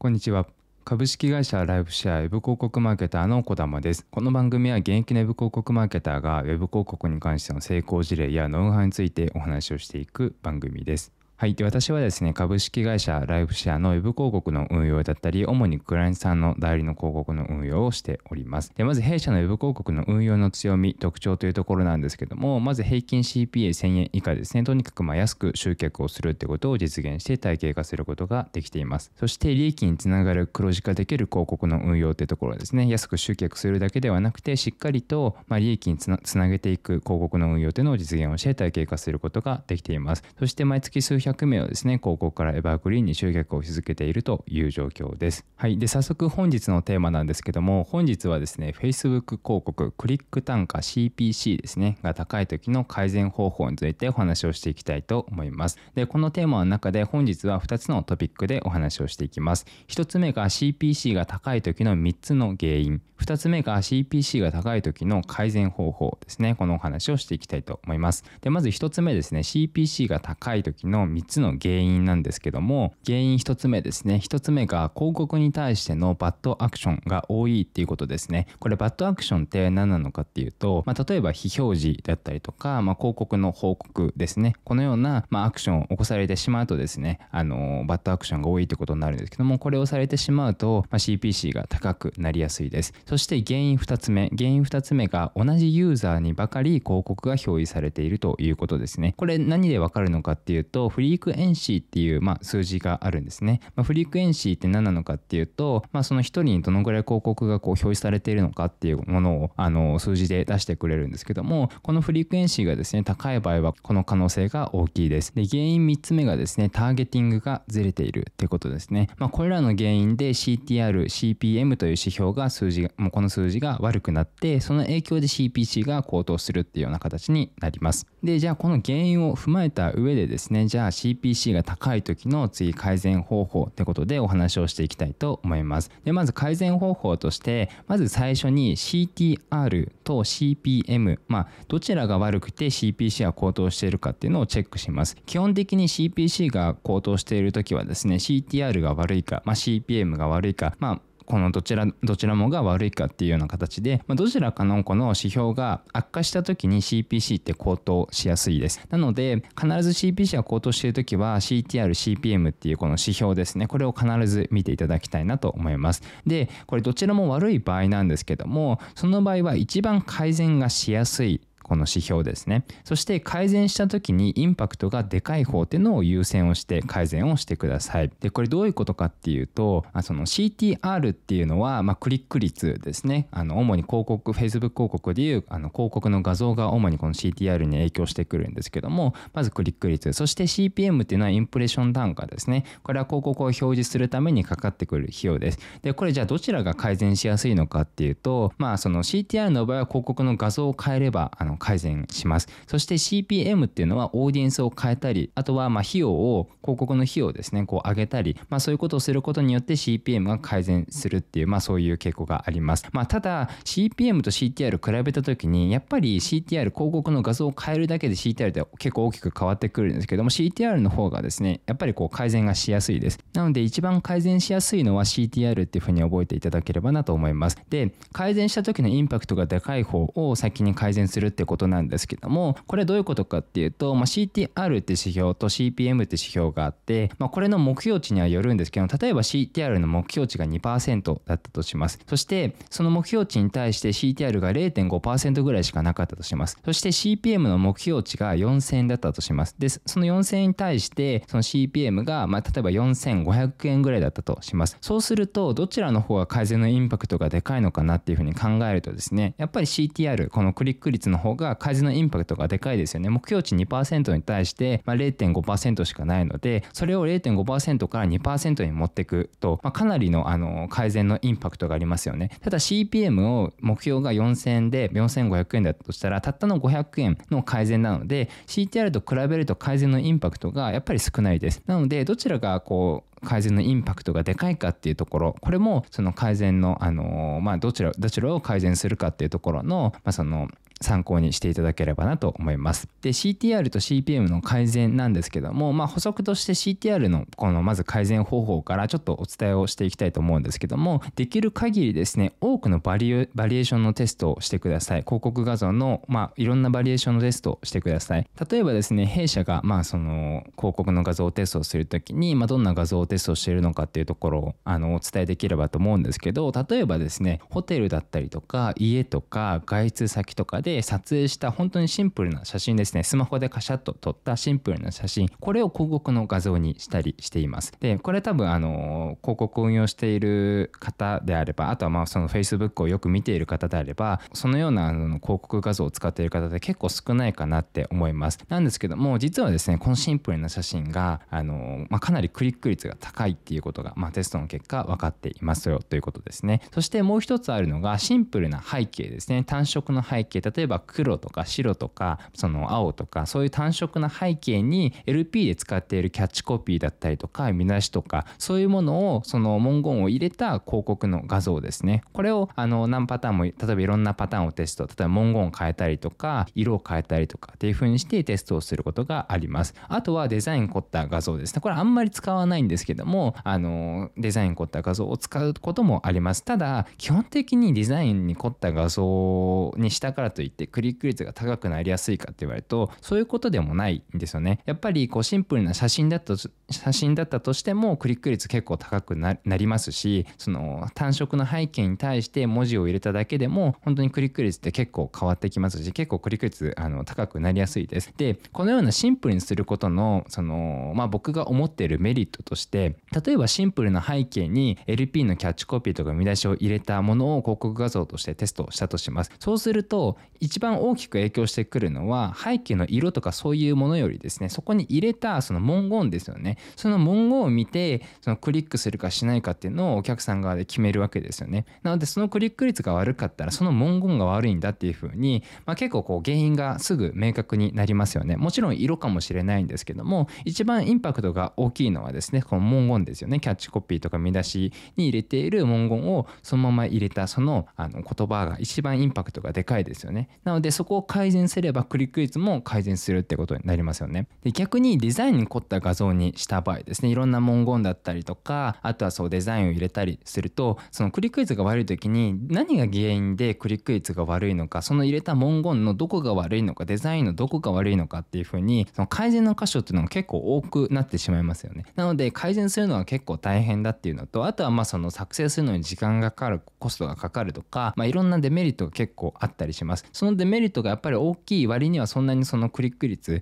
こんにちは。株式会社ライフシェアウェブ広告マーケターの小玉です。この番組は現役のウェブ広告マーケターがウェブ広告に関しての成功事例やノウハウについてお話をしていく番組です。はい。で、私はですね、株式会社ライフシェアのウェブ広告の運用だったり、主にクライアントさんの代理の広告の運用をしております。で、まず弊社のウェブ広告の運用の強み、特徴というところなんですけども、まず平均 CPA1000 円以下ですね、とにかくま安く集客をするってことを実現して体系化することができています。そして利益につながる黒字化できる広告の運用ってところですね、安く集客するだけではなくて、しっかりとま利益につなつなげていく広告の運用というのを実現をして体系化することができています。そして毎月数百名をですね、広告からエバーグリーンに集客をし続けているという状況です。はい。で、早速本日のテーマなんですけども、本日はですね、Facebook 広告、クリック単価 CPC ですね、が高い時の改善方法についてお話をしていきたいと思います。で、このテーマの中で本日は2つのトピックでお話をしていきます。1つ目が CPC が高い時の3つの原因。2つ目が CPC が高い時の改善方法ですね。このお話をしていきたいと思います。で、まず1つ目ですね、CPC が高い時の3つの原因なんですけども原因1つ目ですね。1つ目が広告に対してのバッドアクションが多いっていうことですね。これバッドアクションって何なのかっていうと、まあ、例えば非表示だったりとか、まあ、広告の報告ですね。このような、まあ、アクションを起こされてしまうとですねあのバッドアクションが多いってことになるんですけどもこれをされてしまうと、ま、CPC が高くなりやすいです。そして原因2つ目。原因2つ目が同じユーザーにばかり広告が表示されているということですね。これ何でわかるのかっていうとフリーリークエンシーっていう、まあ、数字があるんですね。まあ、フリークエンシーって何なのかっていうと、まあ、その1人にどのぐらい広告がこう表示されているのかっていうものをあの数字で出してくれるんですけども、このフリークエンシーがですね、高い場合はこの可能性が大きいです。で、原因3つ目がですね、ターゲティングがずれているってことですね。まあ、これらの原因で CTR、CPM という指標が数字が、もうこの数字が悪くなって、その影響で CPC が高騰するっていうような形になります。で、じゃあこの原因を踏まえた上でですね、じゃあ CPC が高い時の次改善方法ってことでお話をしていきたいと思います。で、まず改善方法として、まず最初に CTR と CPM、まあ、どちらが悪くて CPC が高騰しているかっていうのをチェックします。基本的に CPC が高騰しているときはですね、CTR が悪いか、まあ、CPM が悪いか、まあ、このどちらどちらもが悪いかっていうような形で、まあ、どちらかのこの指標が悪化した時に CPC って高騰しやすいです。なので必ず CPC が高騰している時は CTR、CPM っていうこの指標ですねこれを必ず見ていただきたいなと思います。でこれどちらも悪い場合なんですけどもその場合は一番改善がしやすいこの指標ですね。そして改善した時にインパクトがでかい方っていうのを優先をして改善をしてください。で、これどういうことかっていうと、あその CTR っていうのは、まあ、クリック率ですね。あの、主に広告、Facebook 広告でいう、あの、広告の画像が主にこの CTR に影響してくるんですけども、まずクリック率。そして CPM っていうのはインプレッション単価ですね。これは広告を表示するためにかかってくる費用です。で、これじゃあどちらが改善しやすいのかっていうと、まあ、その CTR の場合は広告の画像を変えれば、あの、改善します。そして CPM っていうのはオーディエンスを変えたり、あとはま費用を、広告の費用をですね、こう上げたり、まあそういうことをすることによって CPM が改善するっていう、まあそういう傾向があります。まあただ CPM と CTR 比べた時に、やっぱり CTR 広告の画像を変えるだけで CTR って結構大きく変わってくるんですけども、CTR の方がですね、やっぱりこう改善がしやすいです。なので一番改善しやすいのは CTR っていうふうに覚えていただければなと思います。で、改善した時のインパクトがでかい方を先に改善するってことなんですけども、これどういうことかっていうと、まあ、CTR って指標と CPM って指標があって、まあ、これの目標値にはよるんですけど、例えば CTR の目標値が2%だったとします。そして、その目標値に対して CTR が0.5%ぐらいしかなかったとします。そして CPM の目標値が4000円だったとします。で、その4000円に対して、その CPM が、まあ、例えば4500円ぐらいだったとします。そうすると、どちらの方が改善のインパクトがでかいのかなっていうふうに考えるとですね、やっぱり CTR、このクリック率の方が改善のインパクトがでかいですよね。目標値2%に対して、まあ、0.5%しかないので、それを0.5%から2%に持っていくと、まあ、かなりのあの改善のインパクトがありますよね。ただ CPM を目標が4000円で4500円だとしたら、たったの500円の改善なので、CTR と比べると改善のインパクトがやっぱり少ないです。なので、どちらがこう、改善のインパクトがでかいかっていうところこれもその改善のあのまあどちらどちらを改善するかっていうところのまあその参考にしていただければなと思います。で CTR と CPM の改善なんですけども、まあ、補足として CTR のこのまず改善方法からちょっとお伝えをしていきたいと思うんですけどもできる限りですね多くのバリエーションのテストをしてください広告画像の、まあ、いろんなバリエーションのテストをしてください例えばですね弊社がまあその広告の画像テストをするときに、まあ、どんな画像をテストしているのかっていうところをあのお伝えできればと思うんですけど例えばですねホテルだったりとか家とか外出先とかでで撮影した本当にシンプルな写真ですね。スマホでカシャッと撮ったシンプルな写真。これを広告の画像にしたりしています。でこれ多分あの広告を運用している方であればあとはまあその Facebook をよく見ている方であればそのようなあの広告画像を使っている方で結構少ないかなって思います。なんですけども実はですねこのシンプルな写真があの、まあ、かなりクリック率が高いっていうことが、まあ、テストの結果分かっていますよということですね。そしてもう一つあるのがシンプルな背景ですね。単色の背景。例えば黒とか白とかその青とかそういう単色な背景に LP で使っているキャッチコピーだったりとか見出しとかそういうものをその文言を入れた広告の画像ですね。これをあの何パターンも例えばいろんなパターンをテスト例えば文言を変えたりとか色を変えたりとかっていう風にしてテストをすることがあります。あとはデザイン凝った画像ですね。これあんまり使わないんですけどもあのデザイン凝った画像を使うこともあります。ただ基本的にデザインに凝った画像にしたからといってクリック率が高くなりやすいかって言われるとそういうことでもないんですよね。やっぱりこうシンプルな写真だった写真だったとしてもクリック率結構高くなりますしその単色の背景に対して文字を入れただけでも本当にクリック率って結構変わってきますし結構クリック率あの高くなりやすいです。でこのようなシンプルにすることのそのまあ僕が思っているメリットとして例えばシンプルな背景に LP のキャッチコピーとか見出しを入れたものを広告画像としてテストしたとします。そうすると一番大きく影響してくるのは背景の色とかそういうものよりですねそこに入れたその文言ですよね。その文言を見てそのクリックするかしないかっていうのをお客さん側で決めるわけですよね。なのでそのクリック率が悪かったらその文言が悪いんだっていうふうに、まあ、結構こう原因がすぐ明確になりますよね。もちろん色かもしれないんですけども一番インパクトが大きいのはですねこの文言ですよね。キャッチコピーとか見出しに入れている文言をそのまま入れたそのあの言葉が一番インパクトがでかいですよね。なのでそこを改善すればクリック率も改善するってことになりますよね。で逆にデザインに凝った画像にした場合ですねいろんな文言だったりとかあとはそうデザインを入れたりするとそのクリック率が悪い時に何が原因でクリック率が悪いのかその入れた文言のどこが悪いのかデザインのどこが悪いのかっていうふうにその改善の箇所っていうのが結構多くなってしまいますよね。なので改善するのは結構大変だっていうのとあとはまあその作成するのに時間がかかるコストがかかるとか、まあ、いろんなデメリットが結構あったりします。そのデメリットがやっぱり大きい割にはそんなにそのクリック率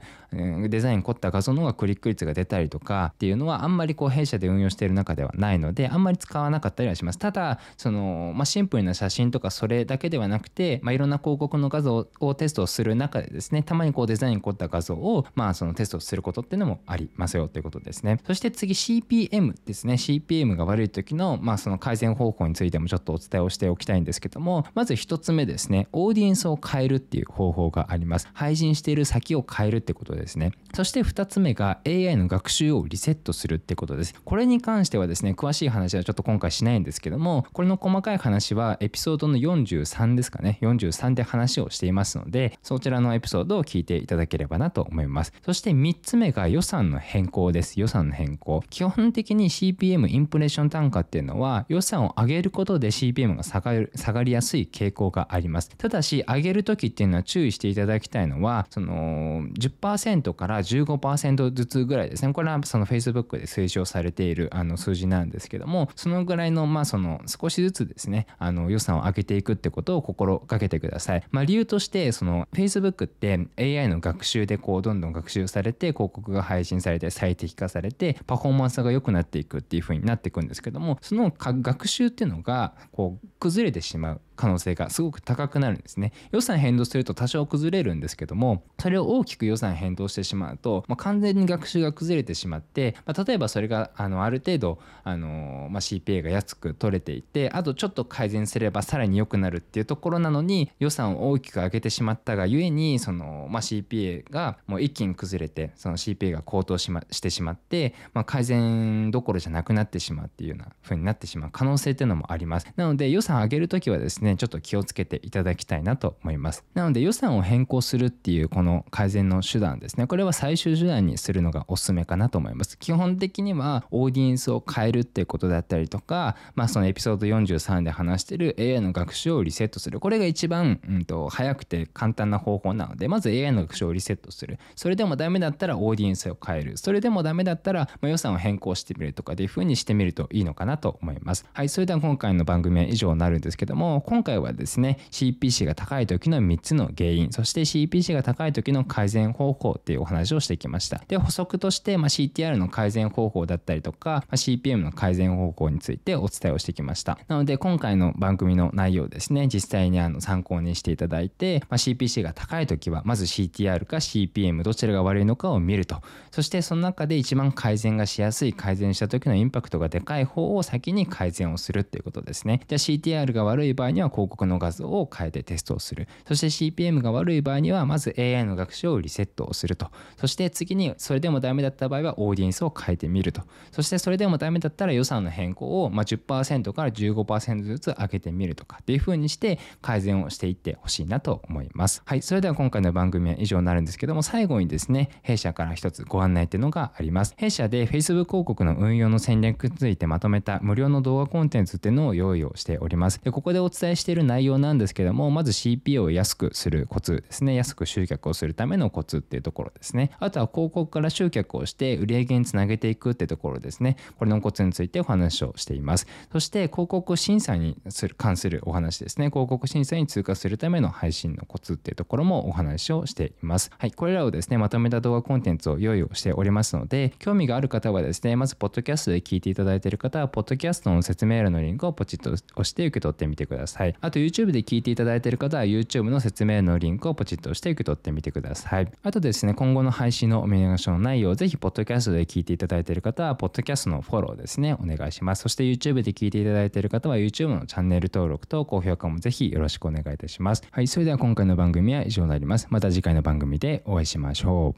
デザイン凝った画像の方がクリック率が出たりとかっていうのはあんまりこう弊社で運用している中ではないのであんまり使わなかったりはします。ただその、まあ、シンプルな写真とかそれだけではなくて、まあ、いろんな広告の画像をテストする中でですねたまにこうデザイン凝った画像を、まあ、そのテストすることっていうのもありますよということですね。そして次 CPM ですね。CPM が悪い時の,、まあその改善方法についてもちょっとお伝えをしておきたいんですけどもまず1つ目ですね。オーディエンスを変えるっていう方法があります。配信している先を変えるってことですね。そして2つ目が AI の学習をリセットするってことです。これに関してはですね詳しい話はちょっと今回しないんですけどもこれの細かい話はエピソードの43ですかね。43で話をしていますのでそちらのエピソードを聞いていただければなと思います。そして3つ目が予算の変更です。予算の変更。基本的に CPM インプレッション単価っていうのは予算を上げることで CPM が下がる下がりやすい傾向があります。ただし上げるる時っていうのは注意していただきたいのはその10%から15%ずつぐらいですね。これはその Facebook で推奨されているあの数字なんですけどもそのぐらいのまあその少しずつですねあの予算を上げていくってことを心がけてください、まあ、理由としてその Facebook って AI の学習でこうどんどん学習されて広告が配信されて最適化されてパフォーマンスが良くなっていくっていう風になっていくんですけどもその学習っていうのがこう崩れてしまう。可能性がすごく高くなるんですね。予算変動すると多少崩れるんですけどもそれを大きく予算変動してしまうと、まあ、完全に学習が崩れてしまって、まあ、例えばそれがあのある程度あの、まあ、CPA が安く取れていてあとちょっと改善すればさらに良くなるっていうところなのに予算を大きく上げてしまったがゆえにその、まあ、CPA がもう一気に崩れてその CPA が高騰し,、ま、してしまって、まあ、改善どころじゃなくなってしまうっていうような風になってしまう可能性っていうのもあります。なので予算上げるとはですねねちょっと気をつけていただきたいなと思います。なので予算を変更するっていうこの改善の手段ですね。これは最終手段にするのがおすすめかなと思います。基本的にはオーディエンスを変えるっていうことだったりとかまあそのエピソード43で話してる AI の学習をリセットする。これが一番、うんと、早くて簡単な方法なのでまず AI の学習をリセットする。それでもダメだったらオーディエンスを変える。それでもダメだったら、まあ、予算を変更してみるとかでいう風にしてみるといいのかなと思います。はいそれでは今回の番組は以上になるんですけども今今回はですね CPC が高い時の3つの原因そして CPC が高い時の改善方法っていうお話をしてきました。で補足として、まあ、CTR の改善方法だったりとか、まあ、CPM の改善方法についてお伝えをしてきました。なので今回の番組の内容ですね実際にあの参考にしていただいて、まあ、CPC が高い時はまず CTR か CPM どちらが悪いのかを見ると。そしてその中で一番改善がしやすい改善した時のインパクトがでかい方を先に改善をするっていうことですね。じゃあ CTR が悪い場合には広告の画像を変えてテストをする。そして CPM が悪い場合にはまず AI の学習をリセットをすると。そして次にそれでもダメだった場合はオーディエンスを変えてみると。そしてそれでもダメだったら予算の変更をま10%から15%ずつ上げてみるとかっていう風にして改善をしていってほしいなと思います。はいそれでは今回の番組は以上になるんですけども最後にですね弊社から一つご案内っていうのがあります。弊社で Facebook 広告の運用の戦略についてまとめた無料の動画コンテンツっていうのを用意をしております。でここでお伝えしている内容なんですけどもまず CPO を安くするコツですね。安く集客をするためのコツっていうところですね。あとは広告から集客をして売上につなげていくってところですね。これのコツについてお話をしています。そして広告審査にする関するお話ですね。広告審査に通過するための配信のコツっていうところもお話をしています。はいこれらをですねまとめた動画コンテンツを用意をしておりますので興味がある方はですねまずポッドキャストで聞いていただいている方はポッドキャストの説明欄のリンクをポチッと押して受け取ってみてください。あと YouTube で聞いていただいている方は YouTube の説明のリンクをポチッと押して受け取ってみてください。あとですね今後の配信のお見逃しのないようぜひポッドキャストで聞いていただいている方はポッドキャストのフォローですねお願いします。そして YouTube で聞いていただいている方は YouTube のチャンネル登録と高評価もぜひよろしくお願いいたします。はいそれでは今回の番組は以上になります。また次回の番組でお会いしましょう。